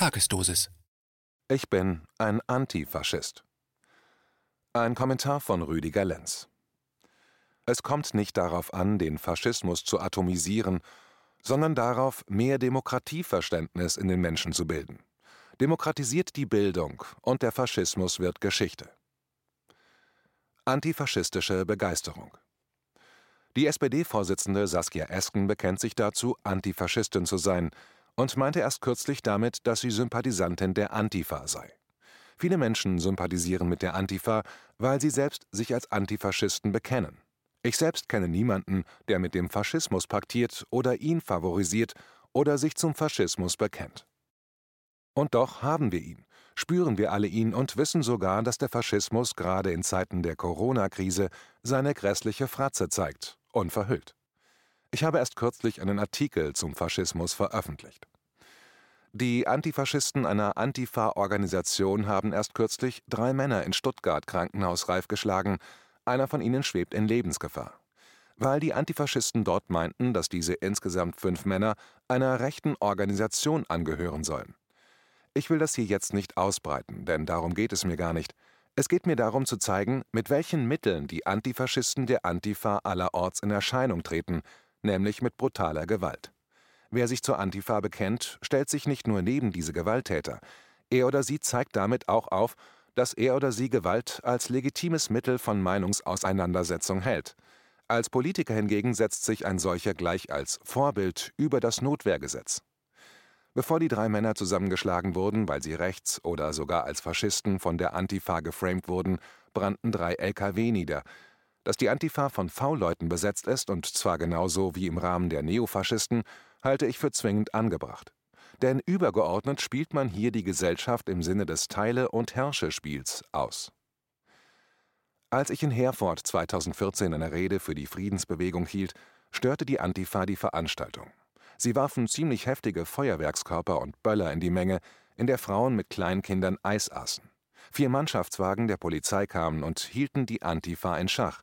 Tagesdosis. Ich bin ein Antifaschist. Ein Kommentar von Rüdiger Lenz. Es kommt nicht darauf an, den Faschismus zu atomisieren, sondern darauf, mehr Demokratieverständnis in den Menschen zu bilden. Demokratisiert die Bildung und der Faschismus wird Geschichte. Antifaschistische Begeisterung. Die SPD-Vorsitzende Saskia Esken bekennt sich dazu, Antifaschistin zu sein und meinte erst kürzlich damit, dass sie Sympathisantin der Antifa sei. Viele Menschen sympathisieren mit der Antifa, weil sie selbst sich als Antifaschisten bekennen. Ich selbst kenne niemanden, der mit dem Faschismus paktiert oder ihn favorisiert oder sich zum Faschismus bekennt. Und doch haben wir ihn, spüren wir alle ihn und wissen sogar, dass der Faschismus gerade in Zeiten der Corona-Krise seine grässliche Fratze zeigt, unverhüllt. Ich habe erst kürzlich einen Artikel zum Faschismus veröffentlicht. Die Antifaschisten einer Antifa-Organisation haben erst kürzlich drei Männer in Stuttgart krankenhausreif geschlagen, einer von ihnen schwebt in Lebensgefahr. Weil die Antifaschisten dort meinten, dass diese insgesamt fünf Männer einer rechten Organisation angehören sollen. Ich will das hier jetzt nicht ausbreiten, denn darum geht es mir gar nicht. Es geht mir darum zu zeigen, mit welchen Mitteln die Antifaschisten der Antifa allerorts in Erscheinung treten, nämlich mit brutaler Gewalt. Wer sich zur Antifa bekennt, stellt sich nicht nur neben diese Gewalttäter, er oder sie zeigt damit auch auf, dass er oder sie Gewalt als legitimes Mittel von Meinungsauseinandersetzung hält. Als Politiker hingegen setzt sich ein solcher gleich als Vorbild über das Notwehrgesetz. Bevor die drei Männer zusammengeschlagen wurden, weil sie rechts oder sogar als Faschisten von der Antifa geframed wurden, brannten drei LKW nieder. Dass die Antifa von V-Leuten besetzt ist, und zwar genauso wie im Rahmen der Neofaschisten, halte ich für zwingend angebracht. Denn übergeordnet spielt man hier die Gesellschaft im Sinne des Teile- und Herrsche-Spiels aus. Als ich in Herford 2014 eine Rede für die Friedensbewegung hielt, störte die Antifa die Veranstaltung. Sie warfen ziemlich heftige Feuerwerkskörper und Böller in die Menge, in der Frauen mit Kleinkindern Eis aßen. Vier Mannschaftswagen der Polizei kamen und hielten die Antifa in Schach.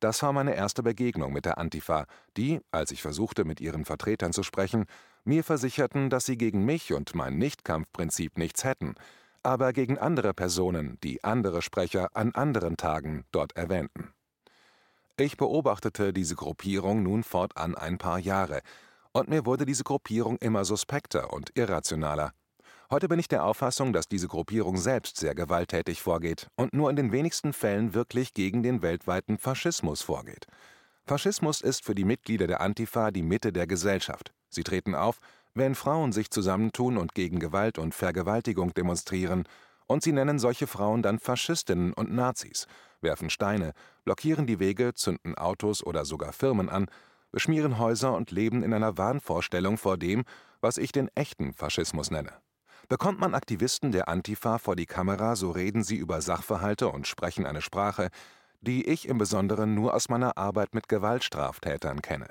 Das war meine erste Begegnung mit der Antifa, die, als ich versuchte, mit ihren Vertretern zu sprechen, mir versicherten, dass sie gegen mich und mein Nichtkampfprinzip nichts hätten, aber gegen andere Personen, die andere Sprecher an anderen Tagen dort erwähnten. Ich beobachtete diese Gruppierung nun fortan ein paar Jahre, und mir wurde diese Gruppierung immer suspekter und irrationaler. Heute bin ich der Auffassung, dass diese Gruppierung selbst sehr gewalttätig vorgeht und nur in den wenigsten Fällen wirklich gegen den weltweiten Faschismus vorgeht. Faschismus ist für die Mitglieder der Antifa die Mitte der Gesellschaft. Sie treten auf, wenn Frauen sich zusammentun und gegen Gewalt und Vergewaltigung demonstrieren, und sie nennen solche Frauen dann Faschistinnen und Nazis, werfen Steine, blockieren die Wege, zünden Autos oder sogar Firmen an, beschmieren Häuser und leben in einer Wahnvorstellung vor dem, was ich den echten Faschismus nenne. Bekommt man Aktivisten der Antifa vor die Kamera, so reden sie über Sachverhalte und sprechen eine Sprache, die ich im Besonderen nur aus meiner Arbeit mit Gewaltstraftätern kenne.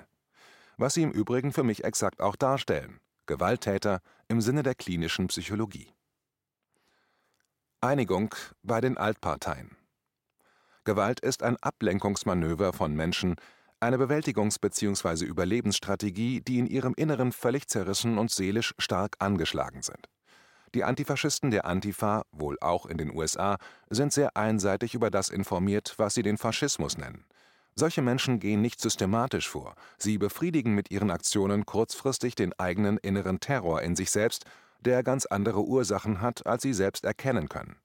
Was sie im Übrigen für mich exakt auch darstellen: Gewalttäter im Sinne der klinischen Psychologie. Einigung bei den Altparteien. Gewalt ist ein Ablenkungsmanöver von Menschen, eine Bewältigungs- bzw. Überlebensstrategie, die in ihrem Inneren völlig zerrissen und seelisch stark angeschlagen sind. Die Antifaschisten der Antifa, wohl auch in den USA, sind sehr einseitig über das informiert, was sie den Faschismus nennen. Solche Menschen gehen nicht systematisch vor, sie befriedigen mit ihren Aktionen kurzfristig den eigenen inneren Terror in sich selbst, der ganz andere Ursachen hat, als sie selbst erkennen können.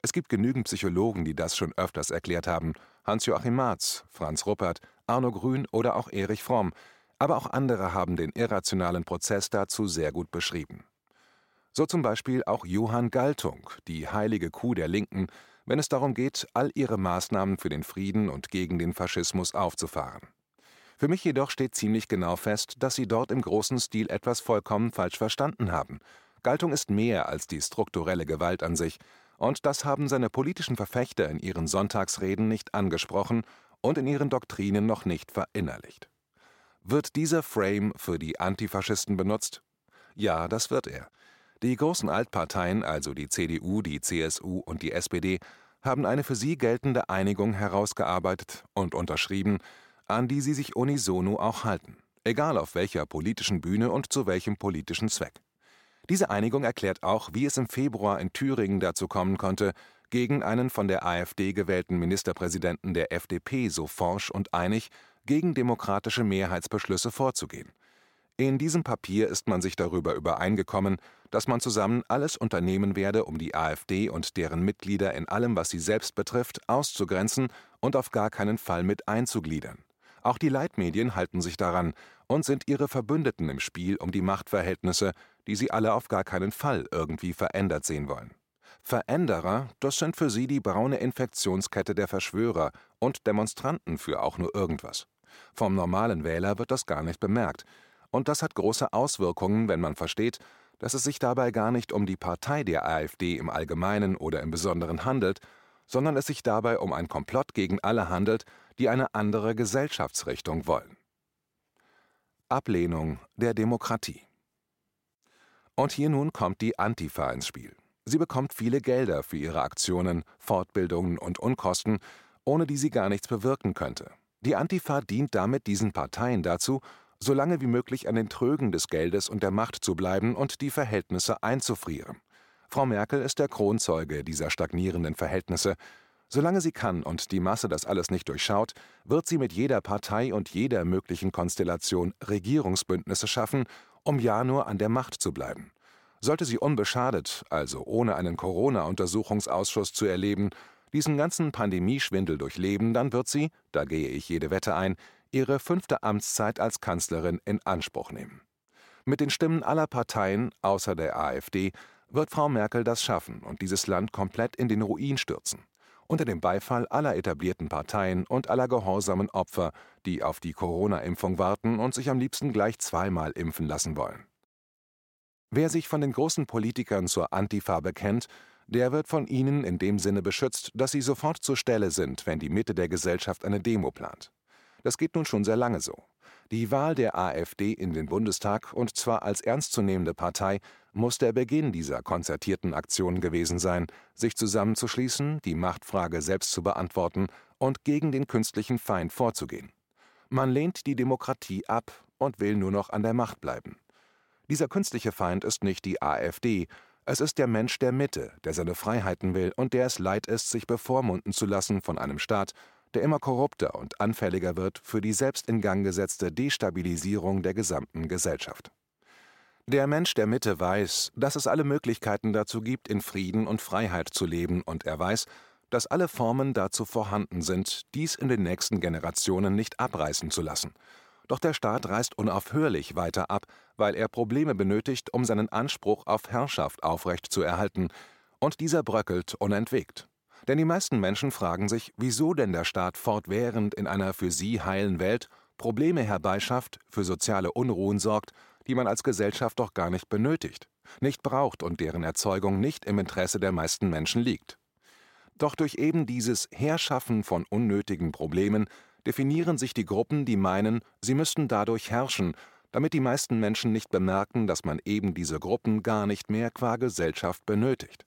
Es gibt genügend Psychologen, die das schon öfters erklärt haben, Hans-Joachim Marz, Franz Ruppert, Arno Grün oder auch Erich Fromm, aber auch andere haben den irrationalen Prozess dazu sehr gut beschrieben. So zum Beispiel auch Johann Galtung, die heilige Kuh der Linken, wenn es darum geht, all ihre Maßnahmen für den Frieden und gegen den Faschismus aufzufahren. Für mich jedoch steht ziemlich genau fest, dass sie dort im großen Stil etwas vollkommen falsch verstanden haben. Galtung ist mehr als die strukturelle Gewalt an sich, und das haben seine politischen Verfechter in ihren Sonntagsreden nicht angesprochen und in ihren Doktrinen noch nicht verinnerlicht. Wird dieser Frame für die Antifaschisten benutzt? Ja, das wird er. Die großen Altparteien, also die CDU, die CSU und die SPD, haben eine für sie geltende Einigung herausgearbeitet und unterschrieben, an die sie sich unisono auch halten, egal auf welcher politischen Bühne und zu welchem politischen Zweck. Diese Einigung erklärt auch, wie es im Februar in Thüringen dazu kommen konnte, gegen einen von der AfD gewählten Ministerpräsidenten der FDP so forsch und einig gegen demokratische Mehrheitsbeschlüsse vorzugehen. In diesem Papier ist man sich darüber übereingekommen, dass man zusammen alles unternehmen werde, um die AfD und deren Mitglieder in allem, was sie selbst betrifft, auszugrenzen und auf gar keinen Fall mit einzugliedern. Auch die Leitmedien halten sich daran und sind ihre Verbündeten im Spiel um die Machtverhältnisse, die sie alle auf gar keinen Fall irgendwie verändert sehen wollen. Veränderer, das sind für sie die braune Infektionskette der Verschwörer und Demonstranten für auch nur irgendwas. Vom normalen Wähler wird das gar nicht bemerkt, und das hat große Auswirkungen, wenn man versteht, dass es sich dabei gar nicht um die Partei der AfD im Allgemeinen oder im Besonderen handelt, sondern es sich dabei um ein Komplott gegen alle handelt, die eine andere Gesellschaftsrichtung wollen. Ablehnung der Demokratie Und hier nun kommt die Antifa ins Spiel. Sie bekommt viele Gelder für ihre Aktionen, Fortbildungen und Unkosten, ohne die sie gar nichts bewirken könnte. Die Antifa dient damit diesen Parteien dazu, so lange wie möglich an den Trögen des Geldes und der Macht zu bleiben und die Verhältnisse einzufrieren. Frau Merkel ist der Kronzeuge dieser stagnierenden Verhältnisse. Solange sie kann und die Masse das alles nicht durchschaut, wird sie mit jeder Partei und jeder möglichen Konstellation Regierungsbündnisse schaffen, um ja nur an der Macht zu bleiben. Sollte sie unbeschadet, also ohne einen Corona-Untersuchungsausschuss zu erleben, diesen ganzen Pandemieschwindel durchleben, dann wird sie, da gehe ich jede Wette ein, ihre fünfte Amtszeit als Kanzlerin in Anspruch nehmen. Mit den Stimmen aller Parteien, außer der AfD, wird Frau Merkel das schaffen und dieses Land komplett in den Ruin stürzen. Unter dem Beifall aller etablierten Parteien und aller gehorsamen Opfer, die auf die Corona-Impfung warten und sich am liebsten gleich zweimal impfen lassen wollen. Wer sich von den großen Politikern zur Antifa bekennt, der wird von ihnen in dem Sinne beschützt, dass sie sofort zur Stelle sind, wenn die Mitte der Gesellschaft eine Demo plant. Das geht nun schon sehr lange so. Die Wahl der AfD in den Bundestag, und zwar als ernstzunehmende Partei, muss der Beginn dieser konzertierten Aktion gewesen sein, sich zusammenzuschließen, die Machtfrage selbst zu beantworten und gegen den künstlichen Feind vorzugehen. Man lehnt die Demokratie ab und will nur noch an der Macht bleiben. Dieser künstliche Feind ist nicht die AfD, es ist der Mensch der Mitte, der seine Freiheiten will und der es leid ist, sich bevormunden zu lassen von einem Staat, der immer korrupter und anfälliger wird für die selbst in Gang gesetzte Destabilisierung der gesamten Gesellschaft. Der Mensch der Mitte weiß, dass es alle Möglichkeiten dazu gibt, in Frieden und Freiheit zu leben, und er weiß, dass alle Formen dazu vorhanden sind, dies in den nächsten Generationen nicht abreißen zu lassen. Doch der Staat reißt unaufhörlich weiter ab, weil er Probleme benötigt, um seinen Anspruch auf Herrschaft aufrechtzuerhalten, und dieser bröckelt unentwegt. Denn die meisten Menschen fragen sich, wieso denn der Staat fortwährend in einer für sie heilen Welt Probleme herbeischafft, für soziale Unruhen sorgt, die man als Gesellschaft doch gar nicht benötigt, nicht braucht und deren Erzeugung nicht im Interesse der meisten Menschen liegt. Doch durch eben dieses Herschaffen von unnötigen Problemen definieren sich die Gruppen, die meinen, sie müssten dadurch herrschen, damit die meisten Menschen nicht bemerken, dass man eben diese Gruppen gar nicht mehr qua Gesellschaft benötigt.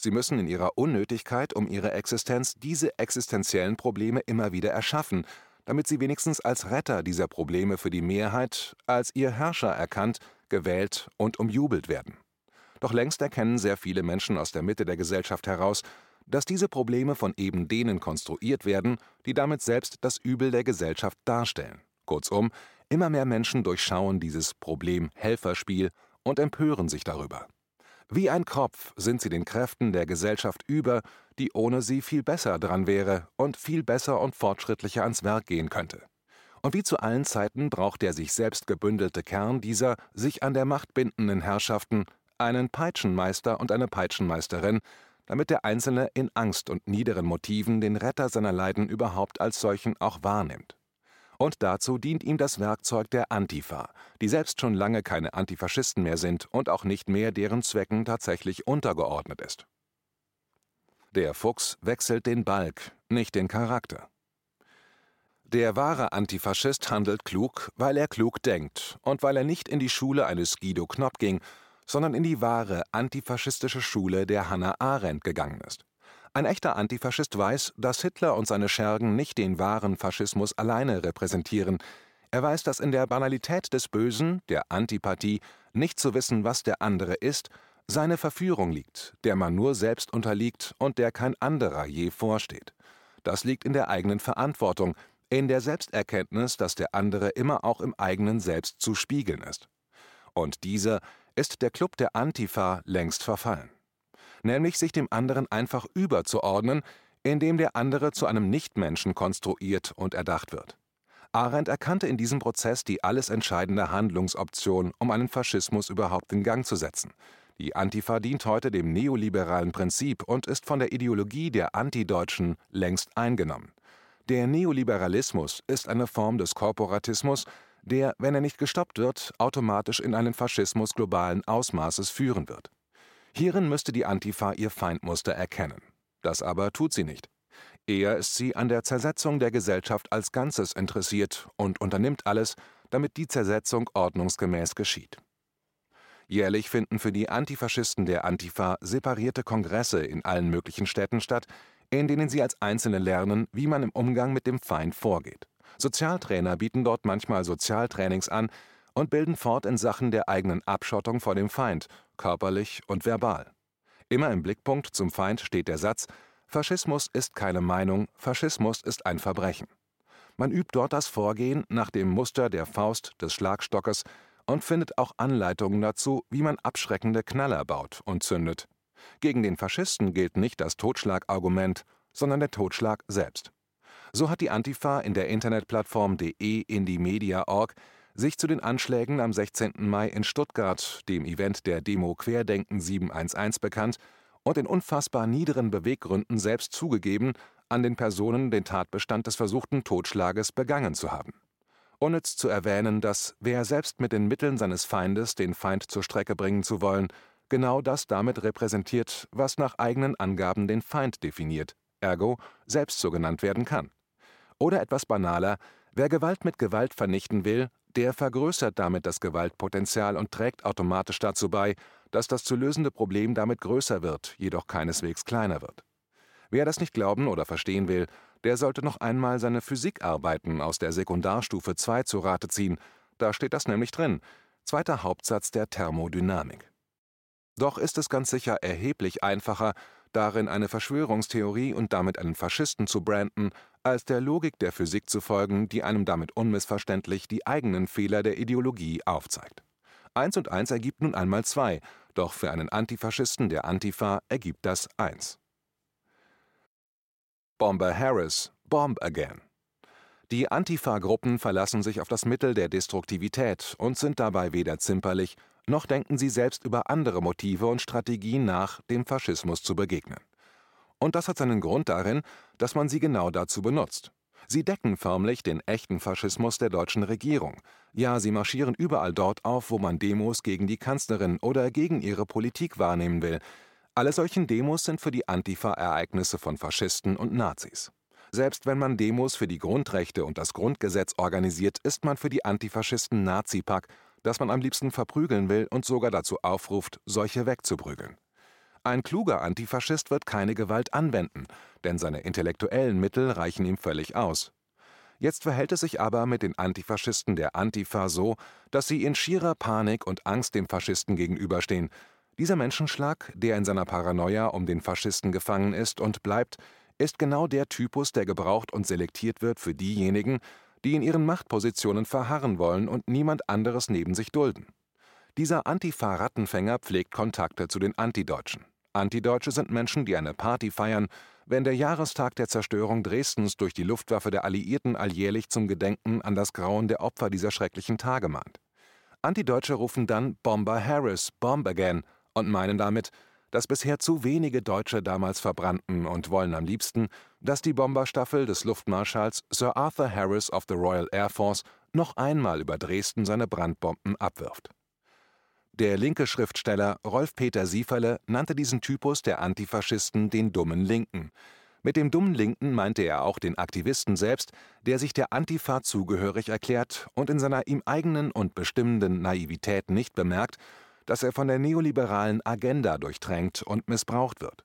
Sie müssen in ihrer Unnötigkeit um ihre Existenz diese existenziellen Probleme immer wieder erschaffen, damit sie wenigstens als Retter dieser Probleme für die Mehrheit, als ihr Herrscher erkannt, gewählt und umjubelt werden. Doch längst erkennen sehr viele Menschen aus der Mitte der Gesellschaft heraus, dass diese Probleme von eben denen konstruiert werden, die damit selbst das Übel der Gesellschaft darstellen. Kurzum, immer mehr Menschen durchschauen dieses Problem-Helferspiel und empören sich darüber. Wie ein Kropf sind sie den Kräften der Gesellschaft über, die ohne sie viel besser dran wäre und viel besser und fortschrittlicher ans Werk gehen könnte. Und wie zu allen Zeiten braucht der sich selbst gebündelte Kern dieser sich an der Macht bindenden Herrschaften einen Peitschenmeister und eine Peitschenmeisterin, damit der Einzelne in Angst und niederen Motiven den Retter seiner Leiden überhaupt als solchen auch wahrnimmt. Und dazu dient ihm das Werkzeug der Antifa, die selbst schon lange keine Antifaschisten mehr sind und auch nicht mehr deren Zwecken tatsächlich untergeordnet ist. Der Fuchs wechselt den Balk, nicht den Charakter. Der wahre Antifaschist handelt klug, weil er klug denkt und weil er nicht in die Schule eines Guido Knopp ging, sondern in die wahre antifaschistische Schule der Hannah Arendt gegangen ist. Ein echter Antifaschist weiß, dass Hitler und seine Schergen nicht den wahren Faschismus alleine repräsentieren. Er weiß, dass in der Banalität des Bösen, der Antipathie, nicht zu wissen, was der andere ist, seine Verführung liegt, der man nur selbst unterliegt und der kein anderer je vorsteht. Das liegt in der eigenen Verantwortung, in der Selbsterkenntnis, dass der andere immer auch im eigenen Selbst zu spiegeln ist. Und dieser ist der Club der Antifa längst verfallen. Nämlich sich dem anderen einfach überzuordnen, indem der andere zu einem Nichtmenschen konstruiert und erdacht wird. Arendt erkannte in diesem Prozess die alles entscheidende Handlungsoption, um einen Faschismus überhaupt in Gang zu setzen. Die Antifa dient heute dem neoliberalen Prinzip und ist von der Ideologie der Antideutschen längst eingenommen. Der Neoliberalismus ist eine Form des Korporatismus, der, wenn er nicht gestoppt wird, automatisch in einen Faschismus globalen Ausmaßes führen wird. Hierin müsste die Antifa ihr Feindmuster erkennen. Das aber tut sie nicht. Eher ist sie an der Zersetzung der Gesellschaft als Ganzes interessiert und unternimmt alles, damit die Zersetzung ordnungsgemäß geschieht. Jährlich finden für die Antifaschisten der Antifa separierte Kongresse in allen möglichen Städten statt, in denen sie als Einzelne lernen, wie man im Umgang mit dem Feind vorgeht. Sozialtrainer bieten dort manchmal Sozialtrainings an und bilden fort in Sachen der eigenen Abschottung vor dem Feind, körperlich und verbal. Immer im Blickpunkt zum Feind steht der Satz Faschismus ist keine Meinung, Faschismus ist ein Verbrechen. Man übt dort das Vorgehen nach dem Muster der Faust des Schlagstockes und findet auch Anleitungen dazu, wie man abschreckende Knaller baut und zündet. Gegen den Faschisten gilt nicht das Totschlagargument, sondern der Totschlag selbst. So hat die Antifa in der Internetplattform de Media.org sich zu den Anschlägen am 16. Mai in Stuttgart, dem Event der Demo Querdenken 711, bekannt und in unfassbar niederen Beweggründen selbst zugegeben, an den Personen den Tatbestand des versuchten Totschlages begangen zu haben. Unnütz zu erwähnen, dass wer selbst mit den Mitteln seines Feindes den Feind zur Strecke bringen zu wollen, genau das damit repräsentiert, was nach eigenen Angaben den Feind definiert, ergo selbst so genannt werden kann. Oder etwas banaler, wer Gewalt mit Gewalt vernichten will, der vergrößert damit das Gewaltpotenzial und trägt automatisch dazu bei, dass das zu lösende Problem damit größer wird, jedoch keineswegs kleiner wird. Wer das nicht glauben oder verstehen will, der sollte noch einmal seine Physikarbeiten aus der Sekundarstufe 2 zu Rate ziehen, da steht das nämlich drin, zweiter Hauptsatz der Thermodynamik. Doch ist es ganz sicher erheblich einfacher, darin eine Verschwörungstheorie und damit einen Faschisten zu branden, als der Logik der Physik zu folgen, die einem damit unmissverständlich die eigenen Fehler der Ideologie aufzeigt. Eins und eins ergibt nun einmal zwei, doch für einen Antifaschisten der Antifa ergibt das eins. Bomber Harris, Bomb Again. Die Antifa-Gruppen verlassen sich auf das Mittel der Destruktivität und sind dabei weder zimperlich, noch denken sie selbst über andere Motive und Strategien nach, dem Faschismus zu begegnen. Und das hat seinen Grund darin, dass man sie genau dazu benutzt. Sie decken förmlich den echten Faschismus der deutschen Regierung. Ja, sie marschieren überall dort auf, wo man Demos gegen die Kanzlerin oder gegen ihre Politik wahrnehmen will. Alle solchen Demos sind für die Antifa Ereignisse von Faschisten und Nazis. Selbst wenn man Demos für die Grundrechte und das Grundgesetz organisiert, ist man für die Antifaschisten Nazipack, das man am liebsten verprügeln will und sogar dazu aufruft, solche wegzuprügeln. Ein kluger Antifaschist wird keine Gewalt anwenden, denn seine intellektuellen Mittel reichen ihm völlig aus. Jetzt verhält es sich aber mit den Antifaschisten der Antifa so, dass sie in schierer Panik und Angst dem Faschisten gegenüberstehen. Dieser Menschenschlag, der in seiner Paranoia um den Faschisten gefangen ist und bleibt, ist genau der Typus, der gebraucht und selektiert wird für diejenigen, die in ihren Machtpositionen verharren wollen und niemand anderes neben sich dulden. Dieser Antifa-Rattenfänger pflegt Kontakte zu den Antideutschen. Antideutsche sind Menschen, die eine Party feiern, wenn der Jahrestag der Zerstörung Dresdens durch die Luftwaffe der Alliierten alljährlich zum Gedenken an das Grauen der Opfer dieser schrecklichen Tage mahnt. Antideutsche rufen dann Bomber Harris, Bomb again und meinen damit, dass bisher zu wenige Deutsche damals verbrannten und wollen am liebsten, dass die Bomberstaffel des Luftmarschalls Sir Arthur Harris of the Royal Air Force noch einmal über Dresden seine Brandbomben abwirft. Der linke Schriftsteller Rolf-Peter Sieferle nannte diesen Typus der Antifaschisten den dummen Linken. Mit dem dummen Linken meinte er auch den Aktivisten selbst, der sich der Antifa zugehörig erklärt und in seiner ihm eigenen und bestimmenden Naivität nicht bemerkt, dass er von der neoliberalen Agenda durchtränkt und missbraucht wird.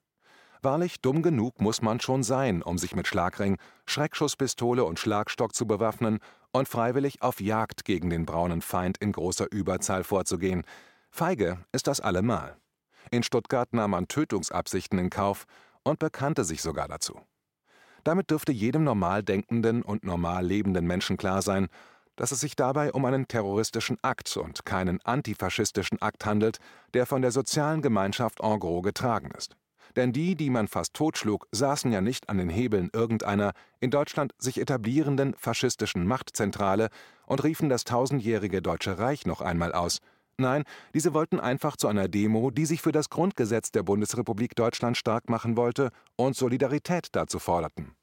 Wahrlich dumm genug muss man schon sein, um sich mit Schlagring, Schreckschusspistole und Schlagstock zu bewaffnen und freiwillig auf Jagd gegen den braunen Feind in großer Überzahl vorzugehen. Feige ist das allemal. In Stuttgart nahm man Tötungsabsichten in Kauf und bekannte sich sogar dazu. Damit dürfte jedem normal denkenden und normal lebenden Menschen klar sein, dass es sich dabei um einen terroristischen Akt und keinen antifaschistischen Akt handelt, der von der sozialen Gemeinschaft en gros getragen ist. Denn die, die man fast totschlug, saßen ja nicht an den Hebeln irgendeiner in Deutschland sich etablierenden faschistischen Machtzentrale und riefen das tausendjährige Deutsche Reich noch einmal aus. Nein, diese wollten einfach zu einer Demo, die sich für das Grundgesetz der Bundesrepublik Deutschland stark machen wollte und Solidarität dazu forderten.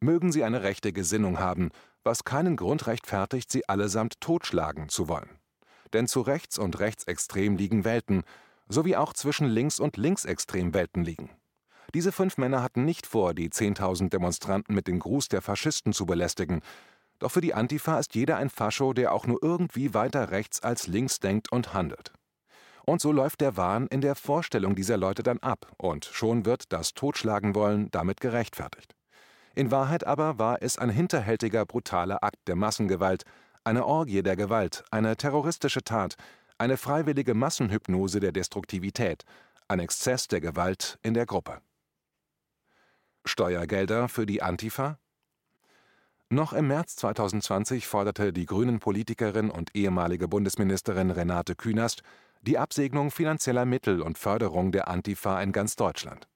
Mögen sie eine rechte Gesinnung haben, was keinen Grund rechtfertigt, sie allesamt totschlagen zu wollen. Denn zu rechts und rechtsextrem liegen Welten, sowie auch zwischen links und linksextrem Welten liegen. Diese fünf Männer hatten nicht vor, die 10.000 Demonstranten mit dem Gruß der Faschisten zu belästigen. Doch für die Antifa ist jeder ein Fascho, der auch nur irgendwie weiter rechts als links denkt und handelt. Und so läuft der Wahn in der Vorstellung dieser Leute dann ab, und schon wird das Totschlagen wollen damit gerechtfertigt. In Wahrheit aber war es ein hinterhältiger, brutaler Akt der Massengewalt, eine Orgie der Gewalt, eine terroristische Tat, eine freiwillige Massenhypnose der Destruktivität, ein Exzess der Gewalt in der Gruppe. Steuergelder für die Antifa? Noch im März 2020 forderte die Grünen-Politikerin und ehemalige Bundesministerin Renate Künast die Absegnung finanzieller Mittel und Förderung der Antifa in ganz Deutschland.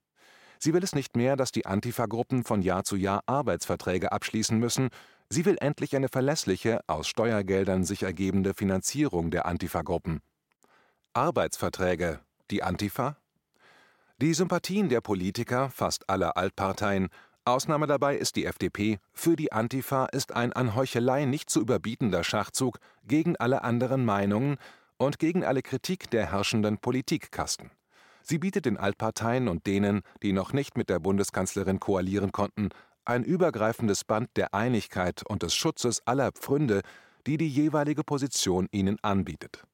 Sie will es nicht mehr, dass die Antifa-Gruppen von Jahr zu Jahr Arbeitsverträge abschließen müssen, sie will endlich eine verlässliche, aus Steuergeldern sich ergebende Finanzierung der Antifa-Gruppen. Arbeitsverträge, die Antifa? Die Sympathien der Politiker, fast aller Altparteien, Ausnahme dabei ist die FDP, für die Antifa ist ein an Heuchelei nicht zu überbietender Schachzug gegen alle anderen Meinungen und gegen alle Kritik der herrschenden Politikkasten. Sie bietet den Altparteien und denen, die noch nicht mit der Bundeskanzlerin koalieren konnten, ein übergreifendes Band der Einigkeit und des Schutzes aller Pfründe, die die jeweilige Position ihnen anbietet.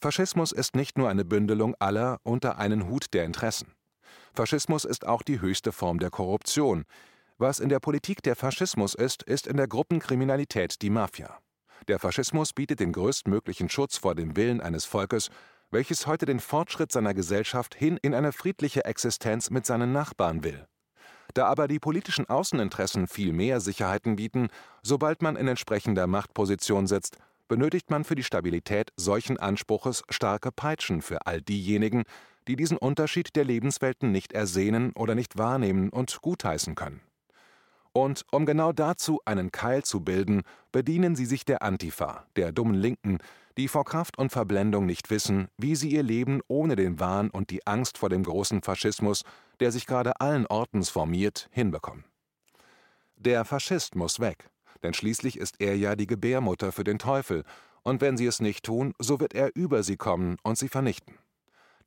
Faschismus ist nicht nur eine Bündelung aller unter einen Hut der Interessen. Faschismus ist auch die höchste Form der Korruption. Was in der Politik der Faschismus ist, ist in der Gruppenkriminalität die Mafia. Der Faschismus bietet den größtmöglichen Schutz vor dem Willen eines Volkes welches heute den Fortschritt seiner Gesellschaft hin in eine friedliche Existenz mit seinen Nachbarn will. Da aber die politischen Außeninteressen viel mehr Sicherheiten bieten, sobald man in entsprechender Machtposition sitzt, benötigt man für die Stabilität solchen Anspruches starke Peitschen für all diejenigen, die diesen Unterschied der Lebenswelten nicht ersehnen oder nicht wahrnehmen und gutheißen können. Und um genau dazu einen Keil zu bilden, bedienen sie sich der Antifa, der dummen Linken, die vor Kraft und Verblendung nicht wissen, wie sie ihr Leben ohne den Wahn und die Angst vor dem großen Faschismus, der sich gerade allen Ortens formiert, hinbekommen. Der Faschist muss weg, denn schließlich ist er ja die Gebärmutter für den Teufel, und wenn sie es nicht tun, so wird er über sie kommen und sie vernichten.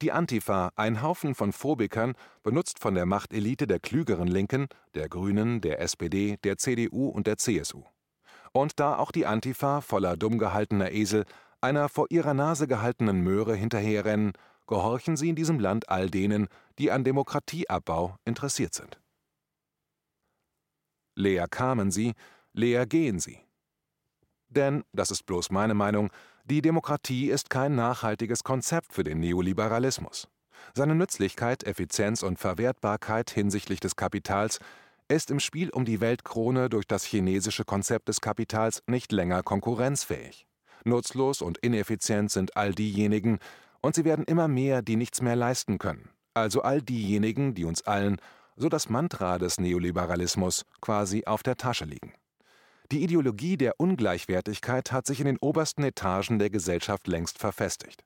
Die Antifa, ein Haufen von Phobikern, benutzt von der Machtelite der klügeren Linken, der Grünen, der SPD, der CDU und der CSU. Und da auch die Antifa voller dumm gehaltener Esel einer vor ihrer Nase gehaltenen Möhre hinterherrennen, gehorchen sie in diesem Land all denen, die an Demokratieabbau interessiert sind. Leer kamen sie, leer gehen sie. Denn, das ist bloß meine Meinung, die Demokratie ist kein nachhaltiges Konzept für den Neoliberalismus. Seine Nützlichkeit, Effizienz und Verwertbarkeit hinsichtlich des Kapitals ist im Spiel um die Weltkrone durch das chinesische Konzept des Kapitals nicht länger konkurrenzfähig. Nutzlos und ineffizient sind all diejenigen, und sie werden immer mehr, die nichts mehr leisten können. Also all diejenigen, die uns allen, so das Mantra des Neoliberalismus, quasi auf der Tasche liegen. Die Ideologie der Ungleichwertigkeit hat sich in den obersten Etagen der Gesellschaft längst verfestigt.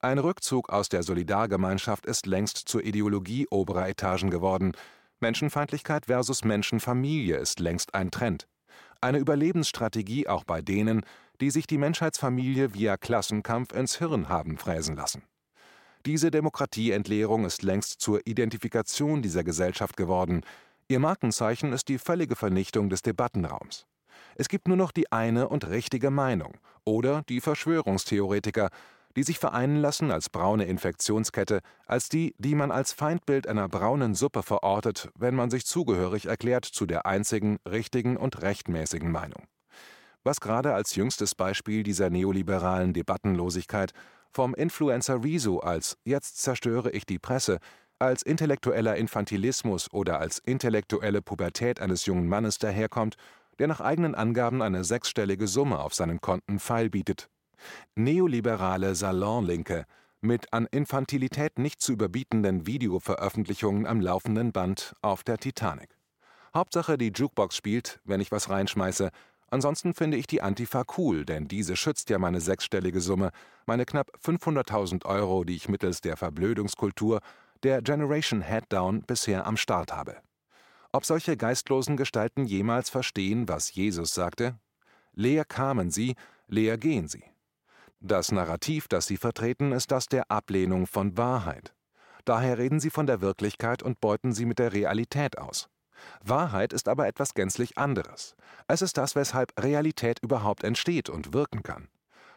Ein Rückzug aus der Solidargemeinschaft ist längst zur Ideologie oberer Etagen geworden. Menschenfeindlichkeit versus Menschenfamilie ist längst ein Trend. Eine Überlebensstrategie auch bei denen, die sich die Menschheitsfamilie via Klassenkampf ins Hirn haben fräsen lassen. Diese Demokratieentleerung ist längst zur Identifikation dieser Gesellschaft geworden. Ihr Markenzeichen ist die völlige Vernichtung des Debattenraums. Es gibt nur noch die eine und richtige Meinung oder die Verschwörungstheoretiker, die sich vereinen lassen als braune Infektionskette, als die, die man als Feindbild einer braunen Suppe verortet, wenn man sich zugehörig erklärt zu der einzigen richtigen und rechtmäßigen Meinung. was gerade als jüngstes Beispiel dieser neoliberalen Debattenlosigkeit vom Influencer Rezo als Jetzt zerstöre ich die Presse, als intellektueller Infantilismus oder als intellektuelle Pubertät eines jungen Mannes daherkommt, der nach eigenen Angaben eine sechsstellige Summe auf seinen Konten feilbietet. Neoliberale Salonlinke mit an Infantilität nicht zu überbietenden Videoveröffentlichungen am laufenden Band auf der Titanic. Hauptsache die Jukebox spielt, wenn ich was reinschmeiße, Ansonsten finde ich die Antifa cool, denn diese schützt ja meine sechsstellige Summe, meine knapp 500.000 Euro, die ich mittels der Verblödungskultur der Generation Headdown bisher am Start habe. Ob solche geistlosen Gestalten jemals verstehen, was Jesus sagte? Leer kamen sie, leer gehen sie. Das Narrativ, das sie vertreten, ist das der Ablehnung von Wahrheit. Daher reden sie von der Wirklichkeit und beuten sie mit der Realität aus. Wahrheit ist aber etwas gänzlich anderes. Es ist das, weshalb Realität überhaupt entsteht und wirken kann.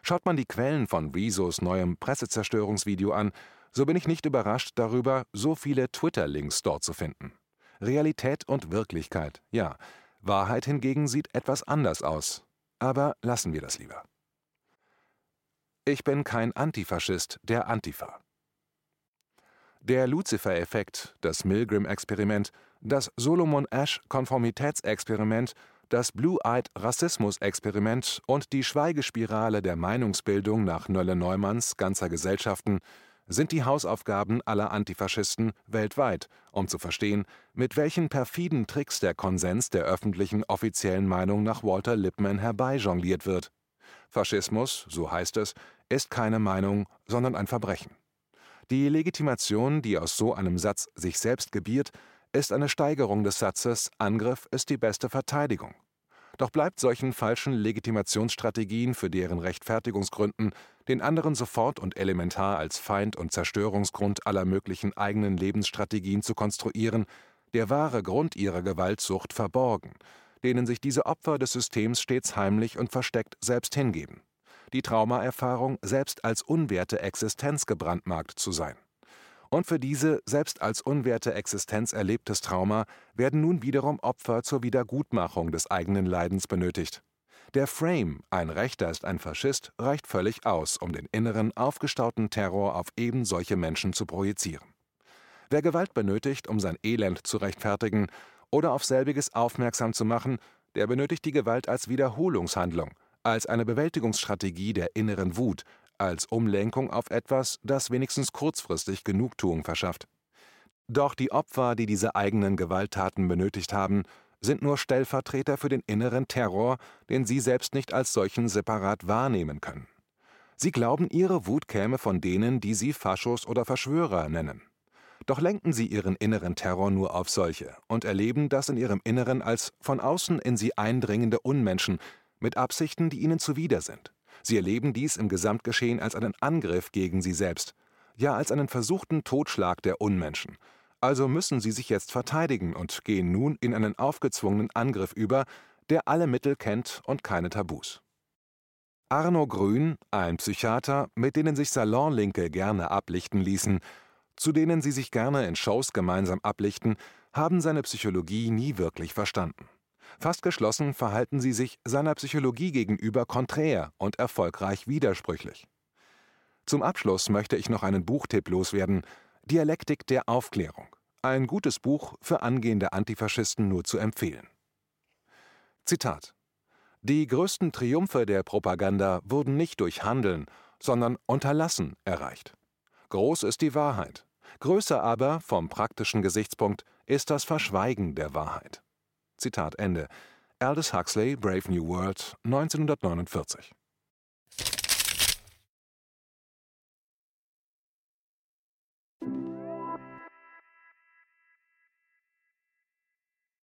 Schaut man die Quellen von Rezos neuem Pressezerstörungsvideo an, so bin ich nicht überrascht darüber, so viele Twitter-Links dort zu finden. Realität und Wirklichkeit, ja. Wahrheit hingegen sieht etwas anders aus. Aber lassen wir das lieber. Ich bin kein Antifaschist der Antifa. Der Lucifer-Effekt, das Milgram-Experiment, das Solomon Ash-Konformitätsexperiment, das Blue-Eyed-Rassismus-Experiment und die Schweigespirale der Meinungsbildung nach Nölle-Neumanns ganzer Gesellschaften sind die Hausaufgaben aller Antifaschisten weltweit, um zu verstehen, mit welchen perfiden Tricks der Konsens der öffentlichen offiziellen Meinung nach Walter Lippmann herbeijongliert wird. Faschismus, so heißt es, ist keine Meinung, sondern ein Verbrechen. Die Legitimation, die aus so einem Satz sich selbst gebiert, ist eine Steigerung des Satzes Angriff ist die beste Verteidigung. Doch bleibt solchen falschen Legitimationsstrategien für deren Rechtfertigungsgründen, den anderen sofort und elementar als Feind und Zerstörungsgrund aller möglichen eigenen Lebensstrategien zu konstruieren, der wahre Grund ihrer Gewaltsucht verborgen, denen sich diese Opfer des Systems stets heimlich und versteckt selbst hingeben. Die Traumaerfahrung, selbst als unwerte Existenz gebrandmarkt zu sein. Und für diese selbst als unwerte Existenz erlebtes Trauma werden nun wiederum Opfer zur Wiedergutmachung des eigenen Leidens benötigt. Der Frame, ein Rechter ist ein Faschist, reicht völlig aus, um den inneren, aufgestauten Terror auf eben solche Menschen zu projizieren. Wer Gewalt benötigt, um sein Elend zu rechtfertigen oder auf selbiges aufmerksam zu machen, der benötigt die Gewalt als Wiederholungshandlung, als eine Bewältigungsstrategie der inneren Wut, als Umlenkung auf etwas, das wenigstens kurzfristig Genugtuung verschafft. Doch die Opfer, die diese eigenen Gewalttaten benötigt haben, sind nur Stellvertreter für den inneren Terror, den sie selbst nicht als solchen separat wahrnehmen können. Sie glauben, ihre Wut käme von denen, die sie Faschos oder Verschwörer nennen. Doch lenken sie ihren inneren Terror nur auf solche und erleben das in ihrem Inneren als von außen in sie eindringende Unmenschen mit Absichten, die ihnen zuwider sind. Sie erleben dies im Gesamtgeschehen als einen Angriff gegen sie selbst, ja als einen versuchten Totschlag der Unmenschen. Also müssen sie sich jetzt verteidigen und gehen nun in einen aufgezwungenen Angriff über, der alle Mittel kennt und keine Tabus. Arno Grün, ein Psychiater, mit denen sich Salonlinke gerne ablichten ließen, zu denen sie sich gerne in Shows gemeinsam ablichten, haben seine Psychologie nie wirklich verstanden. Fast geschlossen verhalten sie sich seiner Psychologie gegenüber konträr und erfolgreich widersprüchlich. Zum Abschluss möchte ich noch einen Buchtipp loswerden: Dialektik der Aufklärung. Ein gutes Buch für angehende Antifaschisten nur zu empfehlen. Zitat: Die größten Triumphe der Propaganda wurden nicht durch Handeln, sondern Unterlassen erreicht. Groß ist die Wahrheit. Größer aber, vom praktischen Gesichtspunkt, ist das Verschweigen der Wahrheit. Zitat Ende. Aldous Huxley, Brave New World, 1949